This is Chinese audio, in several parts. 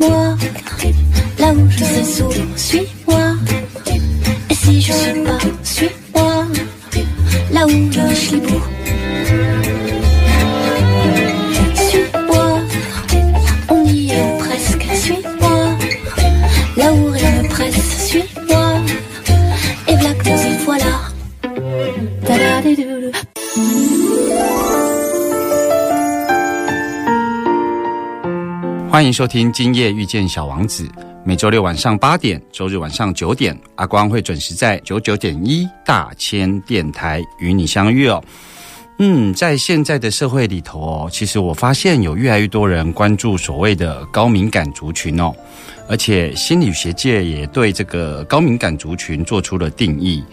Suis-moi, là où je sourd, suis-moi. Et si je suis pas, suis-moi, là où je suis libre. 欢迎收听《今夜遇见小王子》，每周六晚上八点，周日晚上九点，阿光会准时在九九点一大千电台与你相遇哦。嗯，在现在的社会里头哦，其实我发现有越来越多人关注所谓的高敏感族群哦，而且心理学界也对这个高敏感族群做出了定义。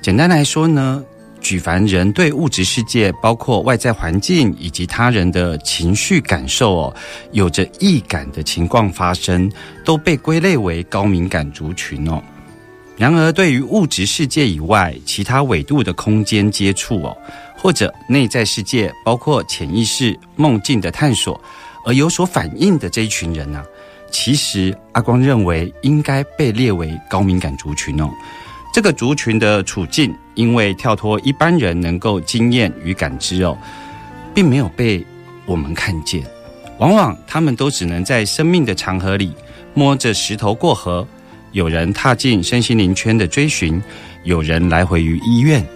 简单来说呢，举凡人对物质世界，包括外在环境以及他人的情绪感受哦，有着易感的情况发生，都被归类为高敏感族群哦。然而，对于物质世界以外其他纬度的空间接触哦，或者内在世界，包括潜意识、梦境的探索，而有所反应的这一群人呢、其实阿光认为应该被列为高敏感族群哦。这个族群的处境，因为跳脱一般人能够经验与感知哦，并没有被我们看见。往往他们都只能在生命的长河里摸着石头过河。有人踏进身心灵圈的追寻，有人来回于医院，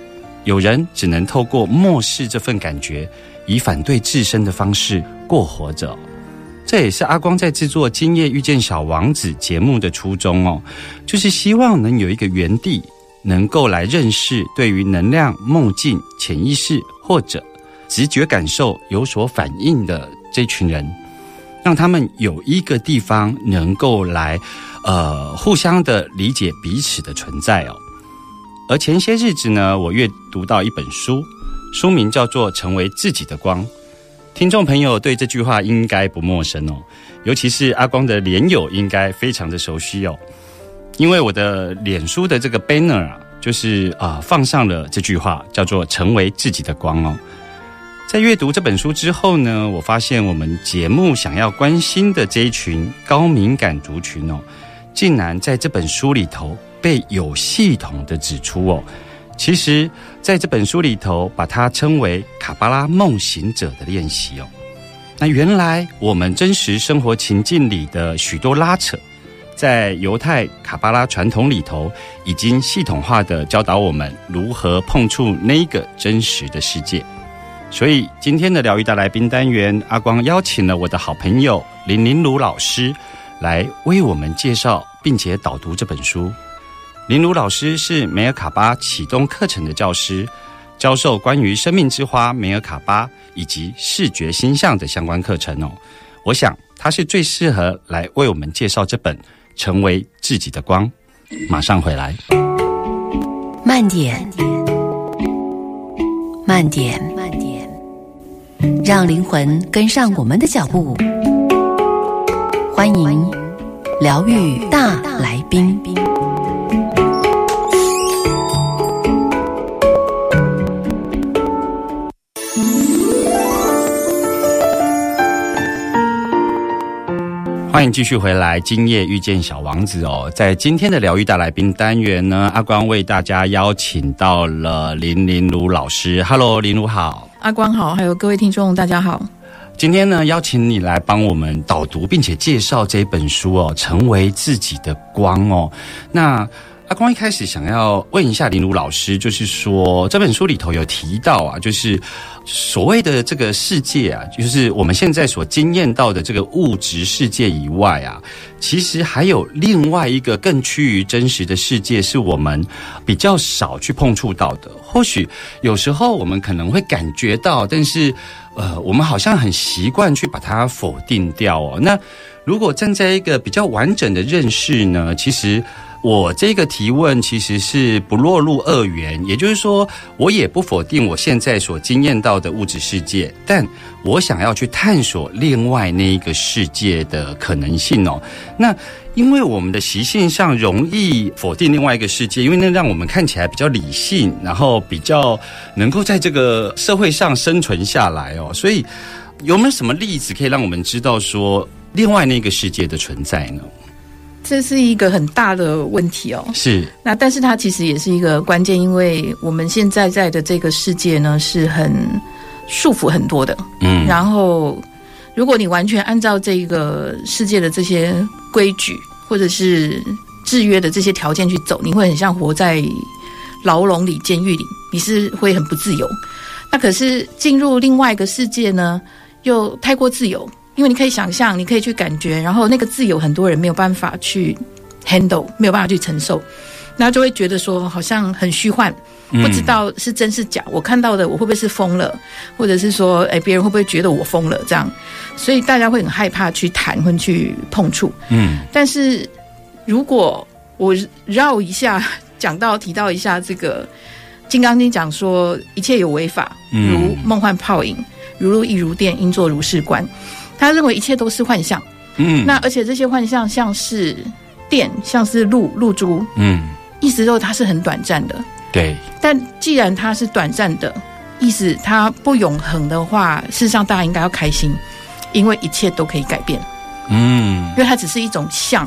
有人只能透过漠视这份感觉，以反对自身的方式过活着。这也是阿光在制作《今夜遇见小王子》节目的初衷哦，就是希望能有一个园地，能够来认识对于能量、梦境、潜意识或者直觉感受有所反应的这群人，让他们有一个地方能够来，呃，互相的理解彼此的存在哦。而前些日子呢，我阅读到一本书，书名叫做《成为自己的光》。听众朋友对这句话应该不陌生哦，尤其是阿光的脸友应该非常的熟悉哦，因为我的脸书的这个 banner 啊，就是啊、放上了这句话，叫做“成为自己的光”哦。在阅读这本书之后呢，我发现我们节目想要关心的这一群高敏感族群哦，竟然在这本书里头被有系统的指出哦。其实，在这本书里头，把它称为卡巴拉梦行者的练习哦。那原来我们真实生活情境里的许多拉扯，在犹太卡巴拉传统里头，已经系统化的教导我们如何碰触那个真实的世界。所以今天的疗愈大来宾单元，阿光邀请了我的好朋友林林如老师来为我们介绍并且导读这本书。林如老师是梅尔卡巴启动课程的教师，教授关于生命之花梅尔卡巴以及视觉星象的相关课程哦。我想他是最适合来为我们介绍这本《成为自己的光》。马上回来。慢点，慢点，慢点，让灵魂跟上我们的脚步。欢迎疗愈大来宾。欢迎继续回来，今夜遇见小王子哦。在今天的疗愈大来宾单元呢，阿光为大家邀请到了林林如老师。Hello，林如好。阿光好，还有各位听众，大家好。今天呢，邀请你来帮我们导读，并且介绍这本书哦，成为自己的光哦。那阿光一开始想要问一下林如老师，就是说这本书里头有提到啊，就是所谓的这个世界啊，就是我们现在所经验到的这个物质世界以外啊，其实还有另外一个更趋于真实的世界，是我们比较少去碰触到的。或许有时候我们可能会感觉到，但是呃，我们好像很习惯去把它否定掉哦。那如果站在一个比较完整的认识呢，其实。我这个提问其实是不落入二元，也就是说，我也不否定我现在所经验到的物质世界，但我想要去探索另外那一个世界的可能性哦。那因为我们的习性上容易否定另外一个世界，因为那让我们看起来比较理性，然后比较能够在这个社会上生存下来哦。所以有没有什么例子可以让我们知道说另外那个世界的存在呢？这是一个很大的问题哦。是，那但是它其实也是一个关键，因为我们现在在的这个世界呢是很束缚很多的。嗯，然后如果你完全按照这个世界的这些规矩或者是制约的这些条件去走，你会很像活在牢笼里、监狱里，你是会很不自由。那可是进入另外一个世界呢，又太过自由。因为你可以想象，你可以去感觉，然后那个自由很多人没有办法去 handle，没有办法去承受，那就会觉得说好像很虚幻，不知道是真是假。我看到的我会不会是疯了，或者是说，哎，别人会不会觉得我疯了？这样，所以大家会很害怕去谈或去碰触。嗯，但是如果我绕一下，讲到提到一下这个《金刚经》，讲说一切有为法，如梦幻泡影，如露亦如电，应作如是观。他认为一切都是幻象，嗯，那而且这些幻象像是电，像是露露珠，嗯，意思就是它是很短暂的，对。但既然它是短暂的，意思它不永恒的话，事实上大家应该要开心，因为一切都可以改变，嗯，因为它只是一种像，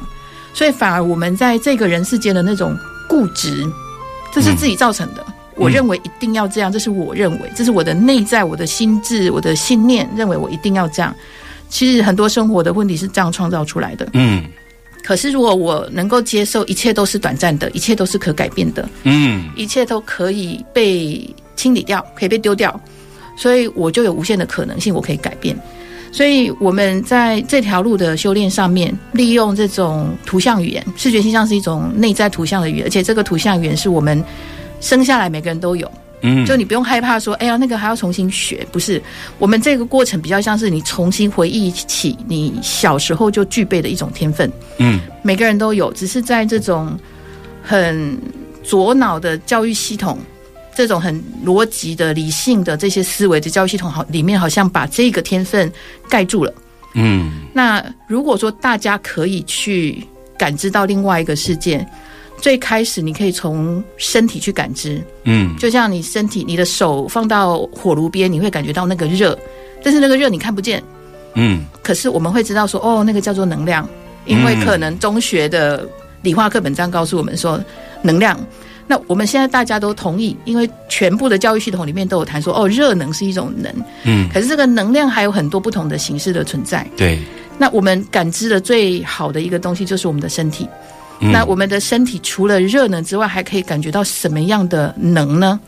所以反而我们在这个人世间的那种固执，这是自己造成的。我认为一定要这样，这是我认为，这是我的内在、我的心智、我的信念，认为我一定要这样。其实很多生活的问题是这样创造出来的。嗯，可是如果我能够接受一切都是短暂的，一切都是可改变的，嗯，一切都可以被清理掉，可以被丢掉，所以我就有无限的可能性，我可以改变。所以我们在这条路的修炼上面，利用这种图像语言，视觉形象是一种内在图像的语言，而且这个图像语言是我们生下来每个人都有。嗯，就你不用害怕说，哎呀，那个还要重新学，不是？我们这个过程比较像是你重新回忆起你小时候就具备的一种天分。嗯，每个人都有，只是在这种很左脑的教育系统，这种很逻辑的、理性的这些思维的教育系统，好里面好像把这个天分盖住了。嗯，那如果说大家可以去感知到另外一个世界。最开始你可以从身体去感知，嗯，就像你身体，你的手放到火炉边，你会感觉到那个热，但是那个热你看不见，嗯，可是我们会知道说，哦，那个叫做能量，因为可能中学的理化课本这样告诉我们说，能量。那我们现在大家都同意，因为全部的教育系统里面都有谈说，哦，热能是一种能，嗯，可是这个能量还有很多不同的形式的存在，对。那我们感知的最好的一个东西就是我们的身体。那我们的身体除了热能之外，还可以感觉到什么样的能呢？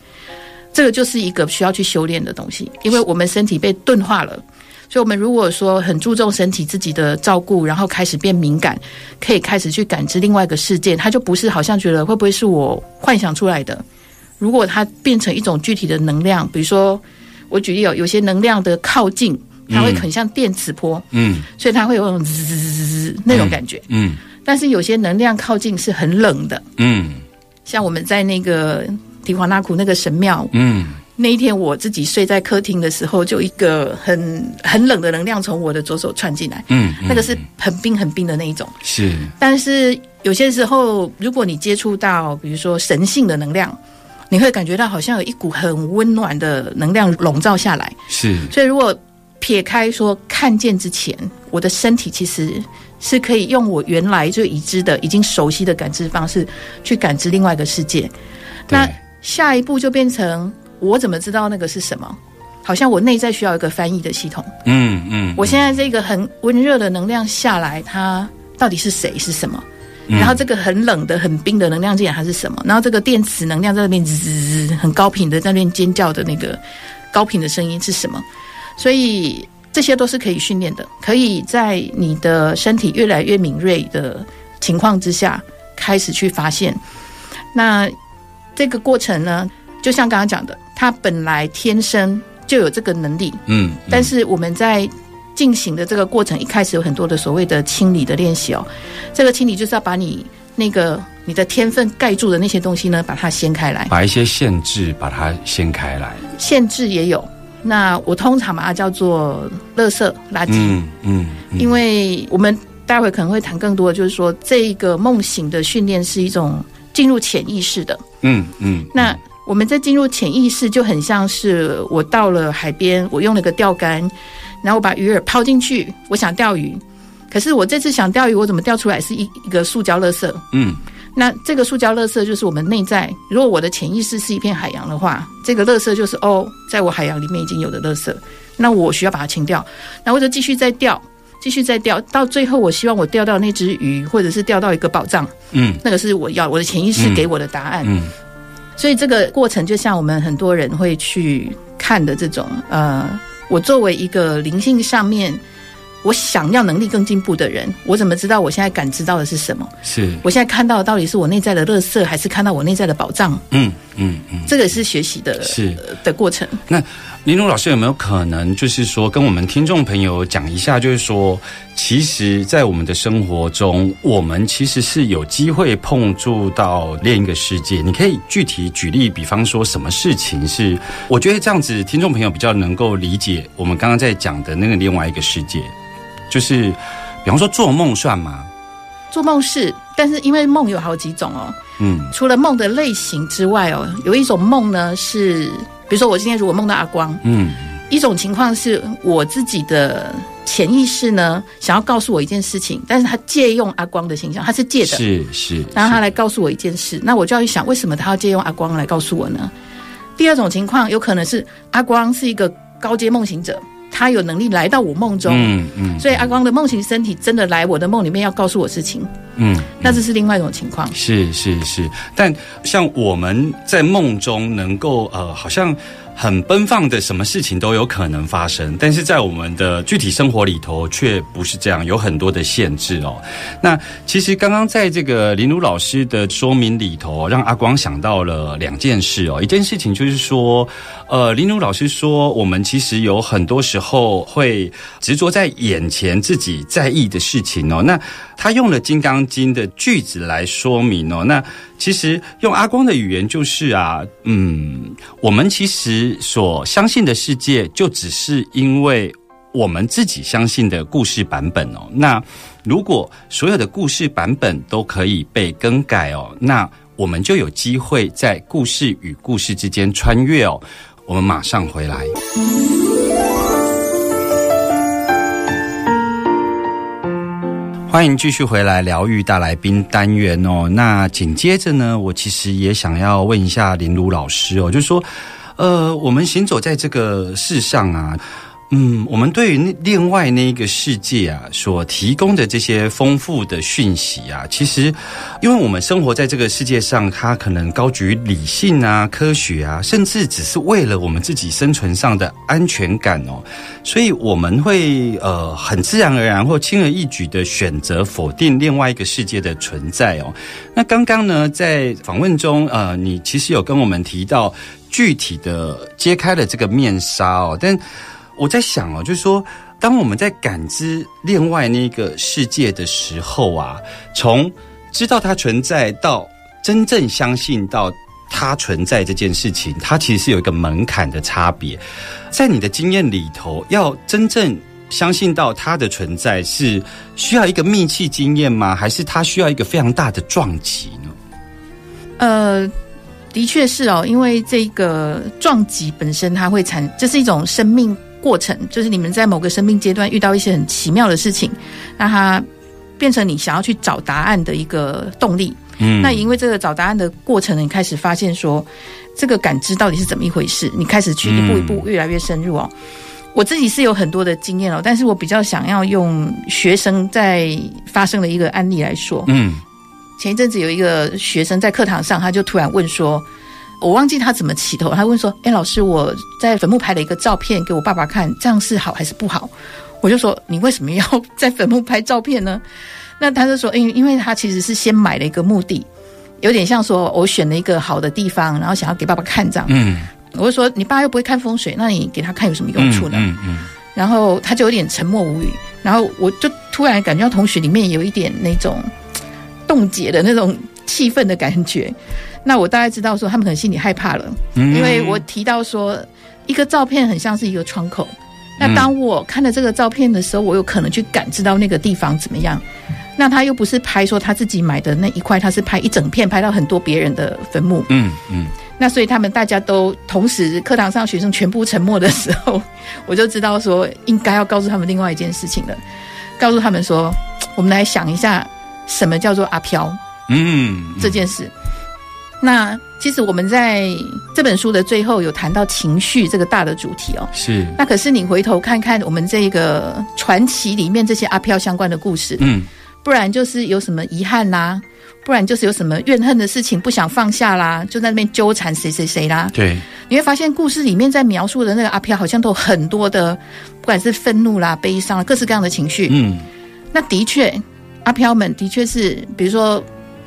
这个就是一个需要去修炼的东西，因为我们身体被钝化了。所以，我们如果说很注重身体自己的照顾，然后开始变敏感，可以开始去感知另外一个世界，它就不是好像觉得会不会是我幻想出来的。如果它变成一种具体的能量，比如说我举例有有些能量的靠近，它会很像电磁波，嗯，所以它会有那种滋滋滋滋那种感觉，嗯。但是有些能量靠近是很冷的，嗯，像我们在那个提华纳库那个神庙，嗯，那一天我自己睡在客厅的时候，就一个很很冷的能量从我的左手窜进来，嗯，那个是很冰很冰的那一种，是。但是有些时候，如果你接触到比如说神性的能量，你会感觉到好像有一股很温暖的能量笼罩下来，是。所以如果撇开说看见之前，我的身体其实。是可以用我原来就已知的、已经熟悉的感知方式去感知另外一个世界。那下一步就变成我怎么知道那个是什么？好像我内在需要一个翻译的系统。嗯嗯。我现在这个很温热的能量下来，它到底是谁？是什么？然后这个很冷的、很冰的能量进来，它是什么？然后这个电磁能量在那边滋滋滋，很高频的在那边尖叫的那个高频的声音是什么？所以。这些都是可以训练的，可以在你的身体越来越敏锐的情况之下，开始去发现。那这个过程呢，就像刚刚讲的，他本来天生就有这个能力，嗯，但是我们在进行的这个过程，一开始有很多的所谓的清理的练习哦。这个清理就是要把你那个你的天分盖住的那些东西呢，把它掀开来。把一些限制把它掀开来。限制也有，那我通常把它叫做垃圾垃圾，嗯嗯，嗯因为我们待会可能会谈更多的，就是说这个梦醒的训练是一种进入潜意识的。嗯嗯，那我们在进入潜意识，就很像是我到了海边，我用了个钓竿，然后我把鱼饵抛进去，我想钓鱼。可是我这次想钓鱼，我怎么钓出来是一一个塑胶垃圾？嗯那这个塑胶垃圾就是我们内在。如果我的潜意识是一片海洋的话，这个垃圾就是哦，在我海洋里面已经有的垃圾，那我需要把它清掉，然后我就继续再钓，继续再钓，到最后我希望我钓到那只鱼，或者是钓到一个宝藏，嗯那个是我要我的潜意识给我的答案。嗯所以这个过程就像我们很多人会去看的这种，呃，我作为一个灵性上面，我想要能力更进步的人，我怎么知道我现在感知到的是什么？是，我现在看到的到底是我内在的乐色，还是看到我内在的宝藏？嗯嗯嗯，这个是学习的是呃的过程。那林如老师有没有可能，就是说跟我们听众朋友讲一下，就是说，其实，在我们的生活中，我们其实是有机会碰触到另一个世界。你可以具体举例，比方说什么事情是？我觉得这样子，听众朋友比较能够理解我们刚刚在讲的那个另外一个世界，就是比方说做梦算吗？做梦是，但是因为梦有好几种哦，嗯。除了梦的类型之外哦，有一种梦呢是，比如说我今天如果梦到阿光，嗯。一种情况是我自己的潜意识呢想要告诉我一件事情，但是他借用阿光的形象，他是借的，是是，然后他来告诉我一件事，那我就要去想，为什么他要借用阿光来告诉我呢？第二种情况有可能是阿光是一个高阶梦行者，他有能力来到我梦中，嗯嗯，所以阿光的梦醒身体真的来我的梦里面要告诉我事情，嗯，那这是另外一种情况。是是是，但像我们在梦中能够呃，好像很奔放的，什么事情都有可能发生，但是在我们的具体生活里头却不是这样，有很多的限制哦。那其实刚刚在这个林如老师的说明里头，让阿光想到了两件事哦。一件事情就是说，呃，林如老师说，我们其实有很多时候会执着在眼前自己在意的事情哦。那他用了《金刚经》的句子来说明哦。那其实用阿光的语言就是啊，嗯，我们其实所相信的世界，就只是因为我们自己相信的故事版本哦。那如果所有的故事版本都可以被更改哦，那我们就有机会在故事与故事之间穿越哦。我们马上回来。欢迎继续回来疗愈大来宾单元哦。那紧接着呢，我其实也想要问一下林如老师哦，就是说，呃，我们行走在这个世上啊，嗯，我们对于另外那一个世界啊所提供的这些丰富的讯息啊，其实，因为我们生活在这个世界上，它可能高举理性啊、科学啊，甚至只是为了我们自己生存上的安全感哦，所以我们会呃很自然而然或轻而易举的选择否定另外一个世界的存在哦。那刚刚呢，在访问中，呃，你其实有跟我们提到具体的揭开了这个面纱哦，但我在想哦，就是说，当我们在感知另外那个世界的时候啊，从知道它存在到真正相信到它存在这件事情，它其实是有一个门槛的差别。在你的经验里头，要真正相信到它的存在，是需要一个密契经验吗？还是它需要一个非常大的撞击呢？呃，的确是哦，因为这个撞击本身它会产，这是一种生命过程，就是你们在某个生命阶段遇到一些很奇妙的事情，让它变成你想要去找答案的一个动力。嗯那因为这个找答案的过程，你开始发现说，这个感知到底是怎么一回事，你开始去一步一步越来越深入哦。我自己是有很多的经验哦，但是我比较想要用学生在发生的一个案例来说。嗯前一阵子有一个学生在课堂上，他就突然问说：“我忘记他怎么起头。”他问说：“哎，老师，我在坟墓拍了一个照片给我爸爸看，这样是好还是不好？”我就说：“你为什么要 在坟墓拍照片呢？”那他就说：“因因为他其实是先买了一个墓地，有点像说我选了一个好的地方，然后想要给爸爸看这样。嗯，我就说：“你爸又不会看风水，那你给他看有什么用处呢？”嗯嗯然后他就有点沉默无语，然后我就突然感觉到同学里面有一点那种冻结的那种气氛的感觉。那我大概知道说他们可能心里害怕了，嗯因为我提到说一个照片很像是一个窗口。那当我看了这个照片的时候，我有可能去感知到那个地方怎么样。那他又不是拍说他自己买的那一块，他是拍一整片，拍到很多别人的坟墓。嗯嗯那所以他们大家都同时课堂上学生全部沉默的时候，我就知道说应该要告诉他们另外一件事情了，告诉他们说，我们来想一下什么叫做阿飘嗯，这件事。那其实我们在这本书的最后有谈到情绪这个大的主题哦。是那可是你回头看看我们这个传奇里面这些阿飘相关的故事，嗯不然就是有什么遗憾啦，不然就是有什么怨恨的事情不想放下啦，就在那边纠缠谁谁谁啦。对，你会发现故事里面在描述的那个阿飘，好像都有很多的，不管是愤怒啦、悲伤啦，各式各样的情绪。嗯那的确，阿飘们的确是，比如说，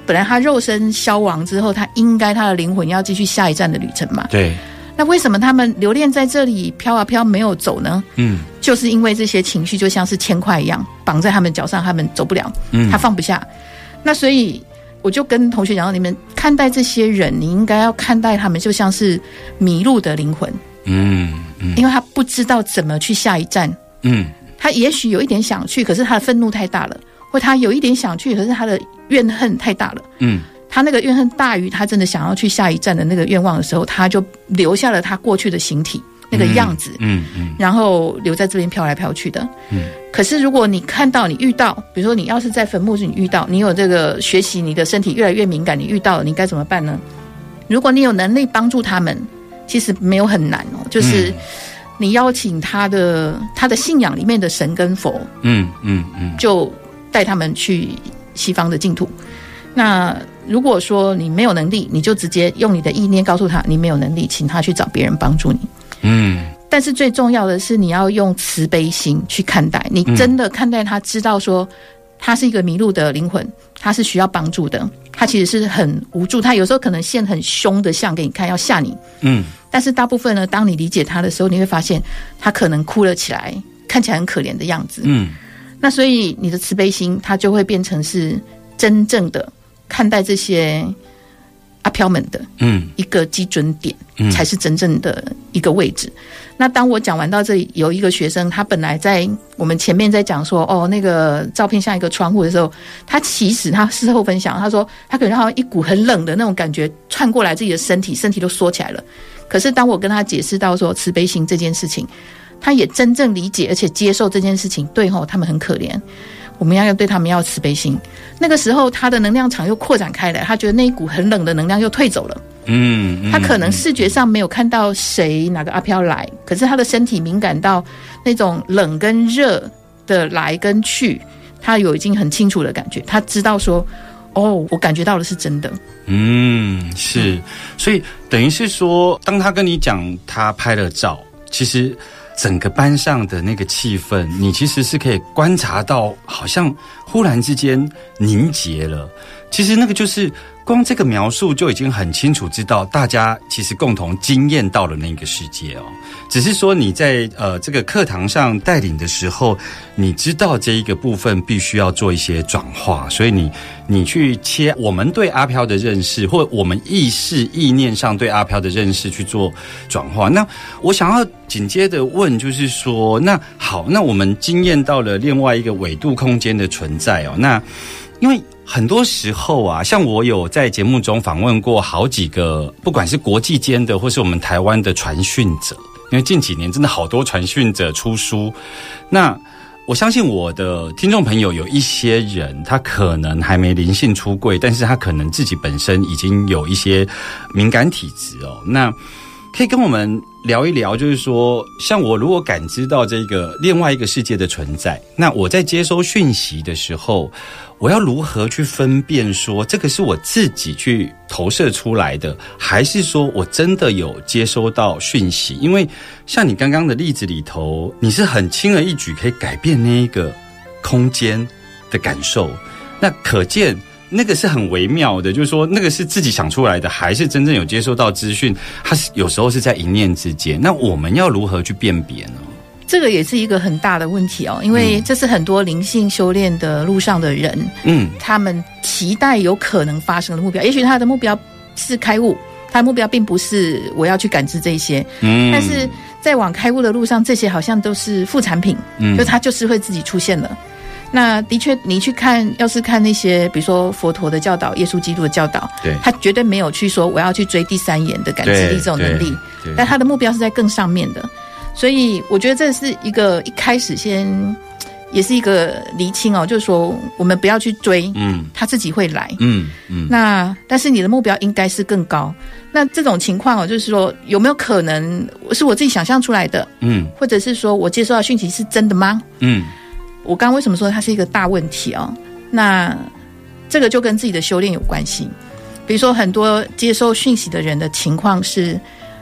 本来他肉身消亡之后，他应该他的灵魂要继续下一站的旅程嘛。对，那为什么他们留恋在这里飘啊飘没有走呢？嗯就是因为这些情绪就像是铅块一样绑在他们脚上，他们走不了，嗯他放不下。那所以我就跟同学讲到，你们看待这些人，你应该要看待他们就像是迷路的灵魂，嗯嗯因为他不知道怎么去下一站。嗯他也许有一点想去，可是他的愤怒太大了，或他有一点想去，可是他的怨恨太大了。嗯他那个怨恨大于他真的想要去下一站的那个愿望的时候，他就留下了他过去的形体那个样子，嗯嗯然后留在这边飘来飘去的。嗯。可是如果你看到你遇到，比如说你要是在坟墓时你遇到，你有这个学习，你的身体越来越敏感，你遇到了，你该怎么办呢？如果你有能力帮助他们，其实没有很难哦，就是你邀请他的他的信仰里面的神跟佛，嗯嗯嗯就带他们去西方的净土。那如果说你没有能力，你就直接用你的意念告诉他你没有能力，请他去找别人帮助你。嗯但是最重要的是，你要用慈悲心去看待，你真的看待他，知道说他是一个迷路的灵魂，他是需要帮助的，他其实是很无助，他有时候可能现很凶的相给你看，要吓你。嗯但是大部分呢，当你理解他的时候，你会发现他可能哭了起来，看起来很可怜的样子。嗯那所以你的慈悲心，它就会变成是真正的看待这些阿飘们的嗯一个基准点，嗯才是真正的一个位置。那当我讲完到这里，有一个学生，他本来在我们前面在讲说，哦，那个照片像一个窗户的时候，他其实他事后分享，他说他感觉好像一股很冷的那种感觉窜过来自己的身体，身体都缩起来了。可是当我跟他解释到说慈悲心这件事情，他也真正理解而且接受这件事情，对吼，他们很可怜，我们要要对他们要慈悲心。那个时候他的能量场又扩展开来，他觉得那一股很冷的能量又退走了。嗯，他可能视觉上没有看到谁哪个阿飘来，可是他的身体敏感到那种冷跟热的来跟去，他有已经很清楚的感觉，他知道说，哦，我感觉到的是真的。嗯，是，所以等于是说，当他跟你讲他拍了照，其实整个班上的那个气氛，你其实是可以观察到，好像忽然之间凝结了。其实那个就是光这个描述就已经很清楚知道，大家其实共同经验到了那个世界哦。只是说你在呃这个课堂上带领的时候，你知道这一个部分必须要做一些转化，所以你你去切我们对阿飘的认识，或我们意识意念上对阿飘的认识去做转化。那我想要紧接着问，就是说，那好，那我们经验到了另外一个纬度空间的存在哦，那因为。很多时候啊，像我有在节目中访问过好几个，不管是国际间的，或是我们台湾的传讯者，因为近几年真的好多传讯者出书。那我相信我的听众朋友有一些人，他可能还没灵性出柜，但是他可能自己本身已经有一些敏感体质哦。那可以跟我们聊一聊，就是说，像我如果感知到这个另外一个世界的存在，那我在接收讯息的时候，我要如何去分辨说这个是我自己去投射出来的，还是说我真的有接收到讯息？因为像你刚刚的例子里头，你是很轻而易举可以改变那一个空间的感受，那可见。那个是很微妙的，就是说，那个是自己想出来的，还是真正有接收到资讯？它是有时候是在一念之间。那我们要如何去辨别呢？这个也是一个很大的问题哦，因为这是很多灵性修炼的路上的人，嗯他们期待有可能发生的目标。也许他的目标是开悟，他的目标并不是我要去感知这些，嗯，但是在往开悟的路上，这些好像都是副产品，嗯就它就是会自己出现了。那的确，你去看，要是看那些，比如说佛陀的教导、耶稣基督的教导，对他绝对没有去说我要去追第三眼的感知力这种能力，但他的目标是在更上面的。所以我觉得这是一个一开始先也是一个厘清哦，就是说我们不要去追，嗯他自己会来。嗯嗯那但是你的目标应该是更高。那这种情况哦，就是说有没有可能是我自己想象出来的，嗯或者是说我接收到讯息是真的吗？嗯我刚刚为什么说它是一个大问题哦？那这个就跟自己的修炼有关系。比如说，很多接收讯息的人的情况是，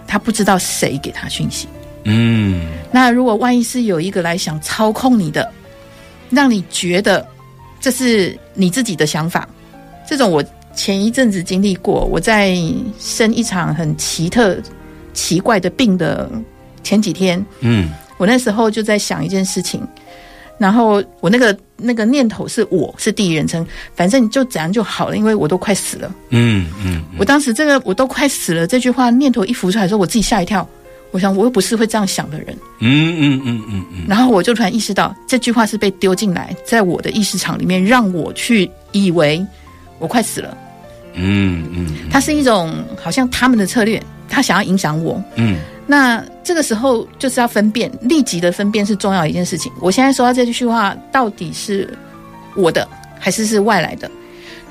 他不知道谁给他讯息。嗯那如果万一是有一个来想操控你的，让你觉得这是你自己的想法，这种我前一阵子经历过。我在生一场很奇特、奇怪的病的前几天，嗯我那时候就在想一件事情，然后我那个那个念头是我是第一人称，反正你就怎样就好了，因为我都快死了。嗯嗯我当时这个我都快死了这句话念头一浮出来的时候，我自己吓一跳。我想我又不是会这样想的人，嗯嗯嗯嗯嗯然后我就突然意识到这句话是被丢进来，在我的意识场里面，让我去以为我快死了。嗯嗯它是一种好像他们的策略，他想要影响我。嗯那这个时候就是要分辨，立即的分辨是重要一件事情。我现在说到这句话，到底是我的还是是外来的？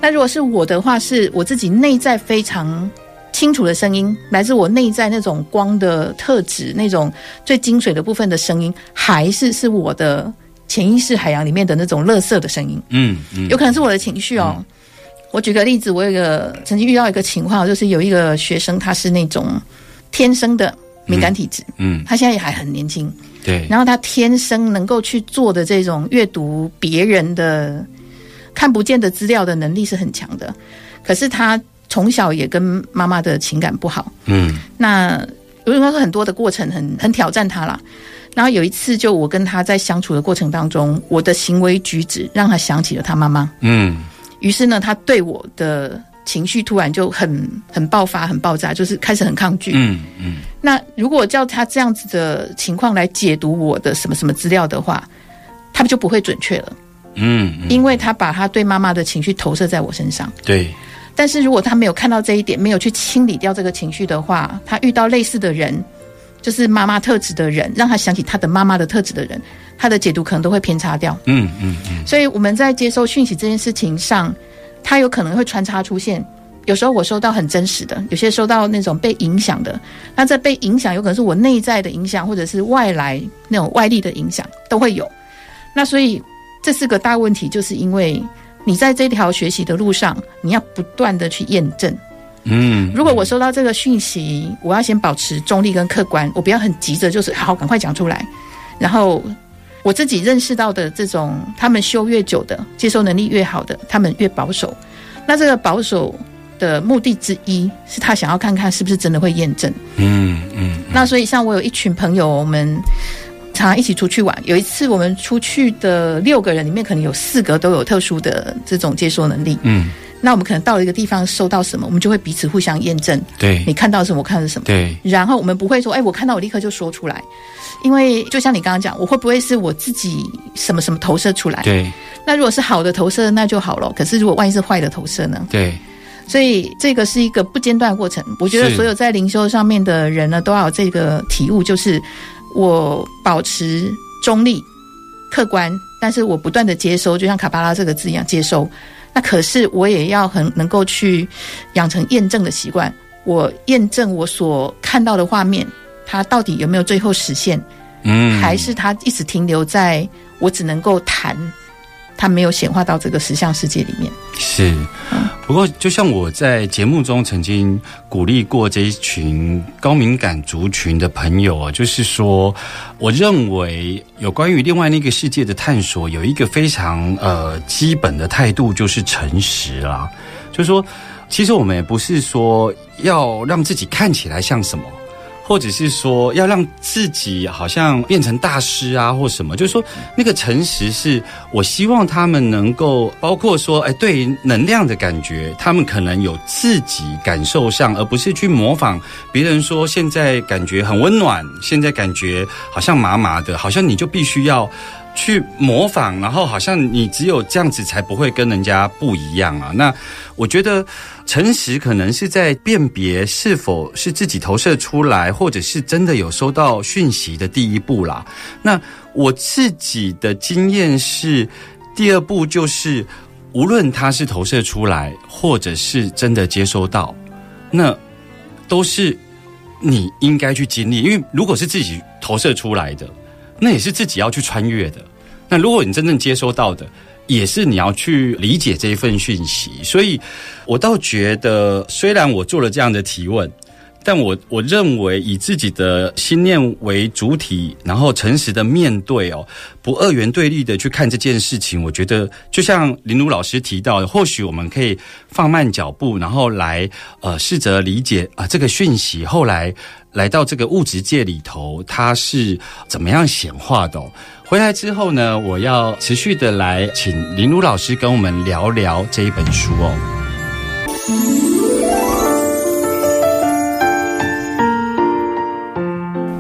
那如果是我的话，是我自己内在非常清楚的声音，来自我内在那种光的特质，那种最精髓的部分的声音，还是是我的潜意识海洋里面的那种垃圾的声音？嗯嗯有可能是我的情绪哦。我举个例子，我有一个曾经遇到一个情况，就是有一个学生，他是那种天生的敏感体质，嗯。他现在也还很年轻，对。然后他天生能够去做的这种阅读别人的看不见的资料的能力是很强的，可是他从小也跟妈妈的情感不好，嗯。那有时候很多的过程很很挑战他啦。然后有一次，就我跟他在相处的过程当中，我的行为举止让他想起了他妈妈。嗯于是呢，他对我的情绪突然就很很爆发、很爆炸，就是开始很抗拒。嗯嗯那如果叫他这样子的情况来解读我的什么什么资料的话，他们就不会准确了，嗯嗯因为他把他对妈妈的情绪投射在我身上。对但是如果他没有看到这一点，没有去清理掉这个情绪的话，他遇到类似的人，就是妈妈特质的人，让他想起他的妈妈的特质的人，他的解读可能都会偏差掉。嗯嗯嗯所以我们在接收讯息这件事情上，它有可能会穿插出现。有时候我收到很真实的，有些收到那种被影响的。那这被影响有可能是我内在的影响，或者是外来那种外力的影响都会有。那所以这是个大问题，就是因为你在这条学习的路上，你要不断的去验证。嗯如果我收到这个讯息，我要先保持中立跟客观，我不要很急着就是好赶快讲出来。然后我自己认识到的这种，他们修越久的，接收能力越好的，他们越保守。那这个保守的目的之一是他想要看看是不是真的会验证。嗯嗯那所以像我有一群朋友，我们常常一起出去玩。有一次我们出去的六个人里面，可能有四个都有特殊的这种接收能力。嗯那我们可能到了一个地方收到什么，我们就会彼此互相验证。对你看到什么，我看到是什么。对然后我们不会说，哎，我看到我立刻就说出来，因为就像你刚刚讲，我会不会是我自己什么什么投射出来？对那如果是好的投射，那就好了。可是如果万一是坏的投射呢？对所以这个是一个不间断的过程。我觉得所有在灵修上面的人呢，都要有这个体悟，就是我保持中立、客观，但是我不断的接收，就像卡巴拉这个字一样接收。那可是我也要很能够去养成验证的习惯。我验证我所看到的画面，它到底有没有最后实现，嗯还是它一直停留在我只能够谈，它没有显化到这个实相世界里面。是，不过就像我在节目中曾经鼓励过这一群高敏感族群的朋友啊，就是说，我认为有关于另外那个世界的探索，有一个非常呃基本的态度，就是诚实啦。就是说，其实我们也不是说要让自己看起来像什么。或者是说要让自己好像变成大师啊，或什么，就是说那个诚实是我希望他们能够，包括说，哎，对于能量的感觉，他们可能有自己感受上，而不是去模仿别人说现在感觉很温暖，现在感觉好像麻麻的，好像你就必须要。去模仿，然后好像你只有这样子才不会跟人家不一样啊。那我觉得诚实可能是在辨别是否是自己投射出来，或者是真的有收到讯息的第一步啦。那我自己的经验是，第二步就是无论他是投射出来，或者是真的接收到，那都是你应该去经历。因为如果是自己投射出来的。那也是自己要去穿越的。那如果你真正接收到的，也是你要去理解这一份讯息。所以，我倒觉得，虽然我做了这样的提问。但我我认为以自己的心念为主体，然后诚实的面对哦，不二元对立的去看这件事情，我觉得就像林如老师提到的，或许我们可以放慢脚步，然后来呃试着理解啊这个讯息后来来到这个物质界里头，它是怎么样显化的。回来之后呢，我要持续的来请林如老师跟我们聊聊这一本书哦。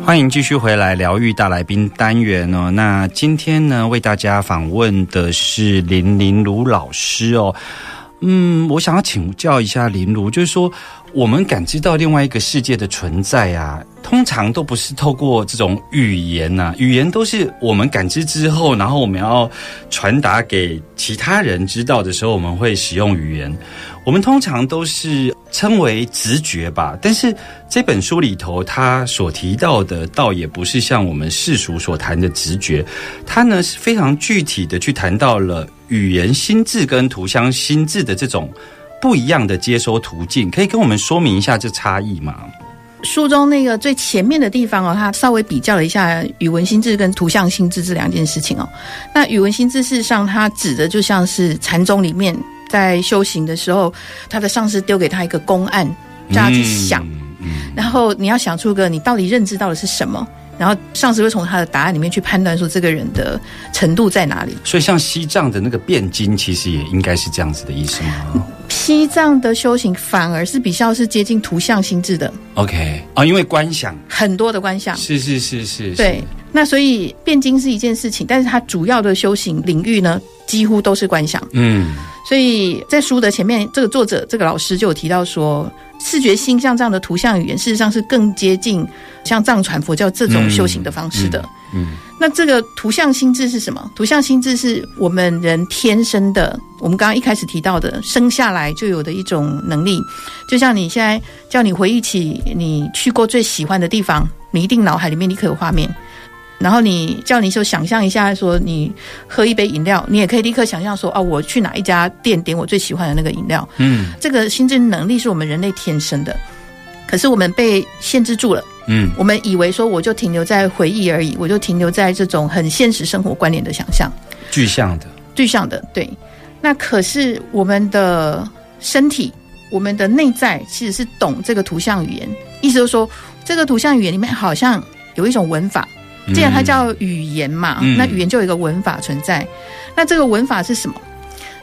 欢迎继续回来疗愈大来宾单元哦。那今天呢，为大家访问的是林林如老师哦。嗯，我想要请教一下林如，就是说，我们感知到另外一个世界的存在啊，通常都不是透过这种语言呐，语言都是我们感知之后，然后我们要传达给其他人知道的时候，我们会使用语言。我们通常都是称为直觉吧，但是这本书里头他所提到的，倒也不是像我们世俗所谈的直觉，他呢是非常具体的去谈到了语言心智跟图像心智的这种不一样的接收途径，可以跟我们说明一下这差异吗？书中那个最前面的地方哦，他稍微比较了一下语文心智跟图像心智这两件事情哦。那语文心智事实上，它指的就像是禅宗里面。在修行的时候，他的上司丢给他一个公案，叫他去想，然后你要想出个你到底认知到的是什么，然后上司会从他的答案里面去判断说这个人的程度在哪里。所以，像西藏的那个辩经，其实也应该是这样子的意思吗？西藏的修行反而是比较是接近图像心智的。OK 啊，因为观想很多的观想，是是是是，对。那所以辩经是一件事情，但是它主要的修行领域呢，几乎都是观想。嗯。所以在书的前面，这个作者这个老师就有提到说，视觉心像这样的图像语言，事实上是更接近像藏传佛教这种修行的方式的。嗯，那这个图像心智是什么？图像心智是我们人天生的，我们刚刚一开始提到的，生下来就有的一种能力。就像你现在叫你回忆起你去过最喜欢的地方，你一定脑海里面立刻有画面。然后你叫你就想象一下，说你喝一杯饮料，你也可以立刻想象说，哦，我去哪一家店点我最喜欢的那个饮料。嗯，这个心智能力是我们人类天生的，可是我们被限制住了。嗯，我们以为说我就停留在回忆而已，我就停留在这种很现实生活关联的想象，具象的，具象的。对，那可是我们的身体，我们的内在其实是懂这个图像语言，意思就是说，这个图像语言里面好像有一种文法。既然它叫语言嘛，那语言就有一个文法存在。那这个文法是什么？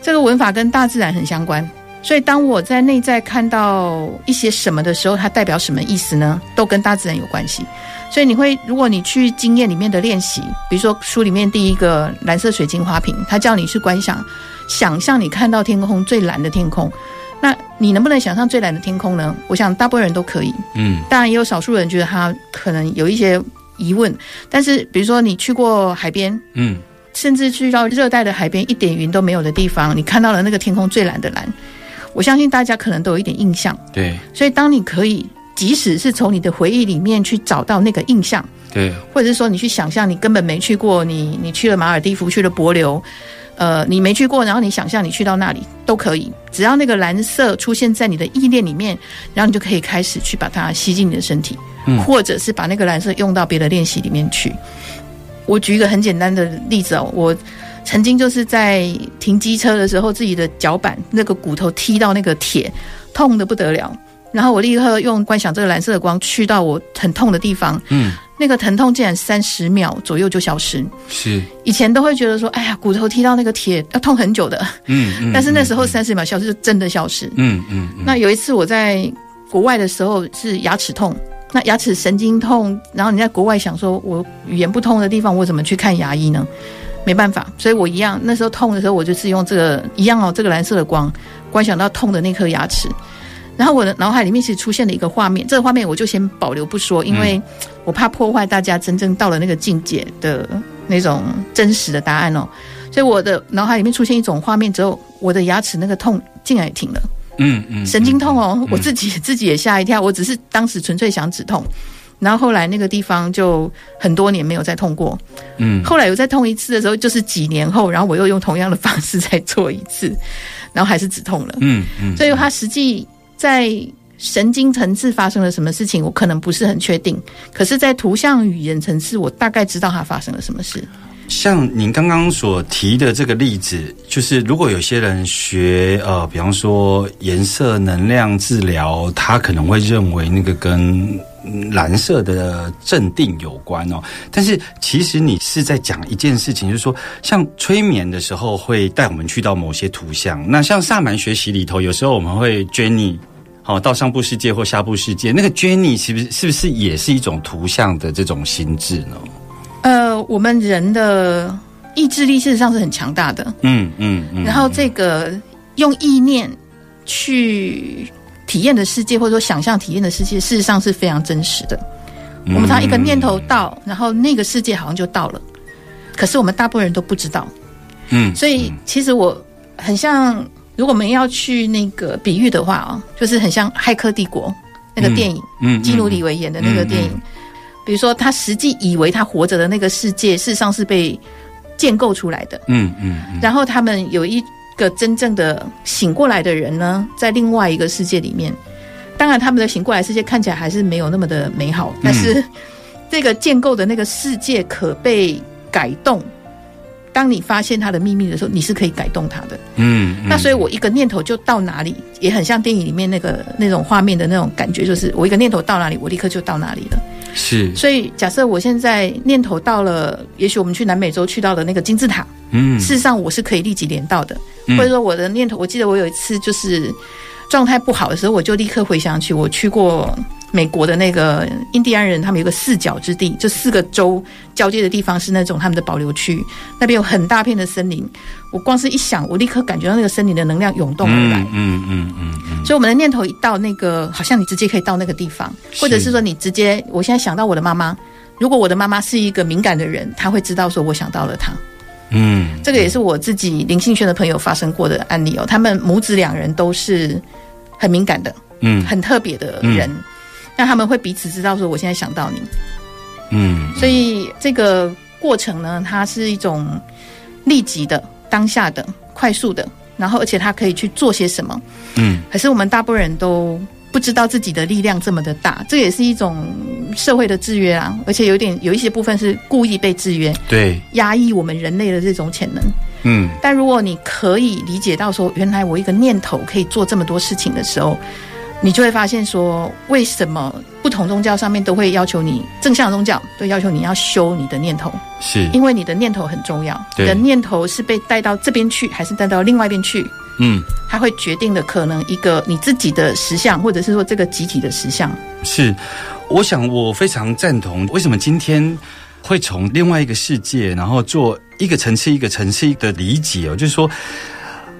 这个文法跟大自然很相关。所以当我在内在看到一些什么的时候，它代表什么意思呢？都跟大自然有关系。所以你会，如果你去经验里面的练习，比如说书里面第一个蓝色水晶花瓶，它叫你去观想，想象你看到天空最蓝的天空。那你能不能想象最蓝的天空呢？我想大部分人都可以。嗯，当然也有少数人觉得他可能有一些。疑问，但是比如说你去过海边，嗯，甚至去到热带的海边，一点云都没有的地方，你看到了那个天空最蓝的蓝，我相信大家可能都有一点印象。对，所以当你可以，即使是从你的回忆里面去找到那个印象，对，或者是说你去想象你根本没去过，你你去了马尔蒂夫，去了帛琉，呃，你没去过，然后你想象你去到那里都可以，只要那个蓝色出现在你的意念里面，然后你就可以开始去把它吸进你的身体。或者是把那个蓝色用到别的练习里面去。我举一个很简单的例子哦，我曾经就是在停机车的时候，自己的脚板那个骨头踢到那个铁，痛的不得了。然后我立刻用观想这个蓝色的光去到我很痛的地方，嗯，那个疼痛竟然三十秒左右就消失。是，以前都会觉得说，哎呀，骨头踢到那个铁要痛很久的，嗯 嗯，但是那时候三十秒消失就真的消失。嗯嗯嗯，那有一次我在国外的时候是牙齿痛，那牙齿神经痛，然后你在国外想说，我语言不通的地方，我怎么去看牙医呢？没办法，所以我一样那时候痛的时候，我就是用这个一样哦，这个蓝色的光观想到痛的那颗牙齿，然后我的脑海里面其实出现了一个画面，这个画面我就先保留不说，因为我怕破坏大家真正到了那个境界的那种真实的答案哦，所以我的脑海里面出现一种画面之后，我的牙齿那个痛竟然也停了。嗯嗯，神经痛哦，我自己自己也吓一跳。我只是当时纯粹想止痛，然后后来那个地方就很多年没有再痛过。嗯，后来有再痛一次的时候，就是几年后，然后我又用同样的方式再做一次，然后还是止痛了。嗯嗯，所以它实际在神经层次发生了什么事情，我可能不是很确定。可是，在图像语言层次，我大概知道它发生了什么事。像您刚刚所提的这个例子，就是如果有些人学呃，比方说颜色能量治疗，他可能会认为那个跟蓝色的镇定有关哦。但是其实你是在讲一件事情，就是说，像催眠的时候会带我们去到某些图像。那像萨满学习里头，有时候我们会 journey 好、到上部世界或下部世界，那个 journey 是不是是不是也是一种图像的这种心智呢？呃，我们人的意志力事实上是很强大的。嗯嗯嗯。然后这个用意念去体验的世界，或者说想象体验的世界，事实上是非常真实的。我们常常一个念头到，然后那个世界好像就到了，可是我们大部分人都不知道。嗯，所以其实我很像，如果我们要去那个比喻的话啊，就是很像《骇客帝国》那个电影，嗯基努里维演的那个电影。比如说，他实际以为他活着的那个世界，事实上是被建构出来的。嗯嗯嗯，然后他们有一个真正的醒过来的人呢，在另外一个世界里面。当然，他们的醒过来世界看起来还是没有那么的美好，但是这个建构的那个世界可被改动。当你发现它的秘密的时候，你是可以改动它的。嗯，那所以我一个念头就到哪里，也很像电影里面那个那种画面的那种感觉，就是我一个念头到哪里，我立刻就到哪里了。是，所以假设我现在念头到了，也许我们去南美洲去到了那个金字塔，嗯。事实上我是可以立即连到的，嗯。或者说我的念头，我记得我有一次就是状态不好的时候，我就立刻回想起我去过美国的那个印第安人，他们有个四角之地，就四个州交界的地方是那种他们的保留区，那边有很大片的森林。我光是一想，我立刻感觉到那个森林的能量涌动而来。嗯嗯嗯嗯所以我们的念头一到那个，好像你直接可以到那个地方，或者是说你直接，我现在想到我的妈妈，如果我的妈妈是一个敏感的人，她会知道说我想到了她。嗯，这个也是我自己林信轩的朋友发生过的案例哦，他们母子两人都是很敏感的，嗯很特别的人，那他们会彼此知道说我现在想到你，嗯。所以这个过程呢，它是一种立即的、当下的、快速的，然后而且它可以去做些什么。嗯。可是我们大部分人都不知道自己的力量这么的大，这也是一种社会的制约啊，而且有点有一些部分是故意被制约，对，压抑我们人类的这种潜能。嗯。但如果你可以理解到说，原来我一个念头可以做这么多事情的时候，你就会发现说，为什么不同宗教上面都会要求你正向宗教都要求你要修你的念头，是，因为你的念头很重要，你的念头是被带到这边去，还是带到另外一边去，嗯它会决定了可能一个你自己的实相，或者是说这个集体的实相。是，我想我非常赞同。为什么今天会从另外一个世界，然后做一个层次一个层次的理解哦？就是说。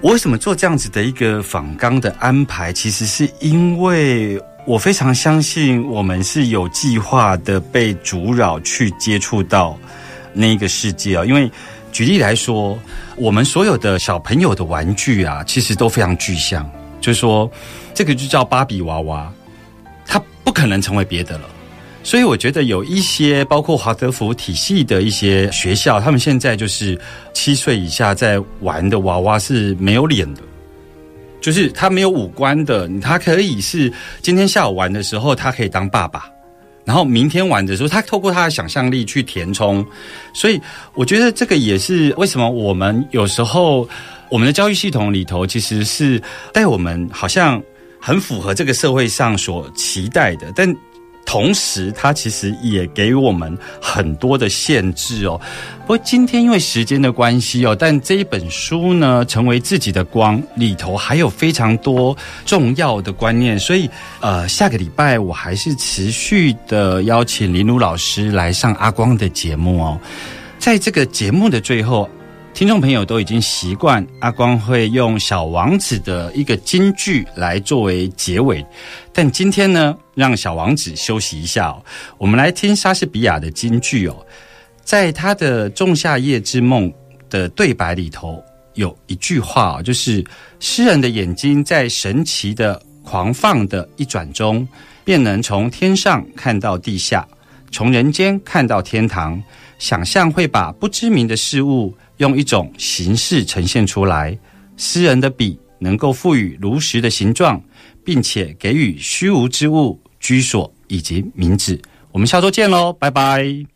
我为什么做这样子的一个访纲的安排？其实是因为我非常相信我们是有计划的被阻扰去接触到那个世界啊。因为举例来说，我们所有的小朋友的玩具啊，其实都非常具象，就是说这个就叫芭比娃娃，它不可能成为别的了。所以我觉得有一些包括华德福体系的一些学校，他们现在就是七岁以下在玩的娃娃是没有脸的，就是他没有五官的，他可以是今天下午玩的时候，他可以当爸爸。然后明天玩的时候，他透过他的想象力去填充，所以我觉得这个也是为什么我们有时候我们的教育系统里头其实是带我们好像很符合这个社会上所期待的，但。同时，它其实也给我们很多的限制哦。不过今天因为时间的关系哦，但这一本书呢，成为自己的光里头还有非常多重要的观念，所以呃，下个礼拜我还是持续的邀请林如老师来上阿光的节目哦。在这个节目的最后。听众朋友都已经习惯阿光会用《小王子》的一个金句来作为结尾，但今天呢，让小王子休息一下哦。我们来听莎士比亚的金句哦，在他的《仲夏夜之梦》的对白里头有一句话哦，就是诗人的眼睛在神奇的狂放的一转中，便能从天上看到地下，从人间看到天堂，想象会把不知名的事物。用一种形式呈现出来，诗人的笔能够赋予如实的形状，并且给予虚无之物居所以及名字。我们下周见喽，拜拜。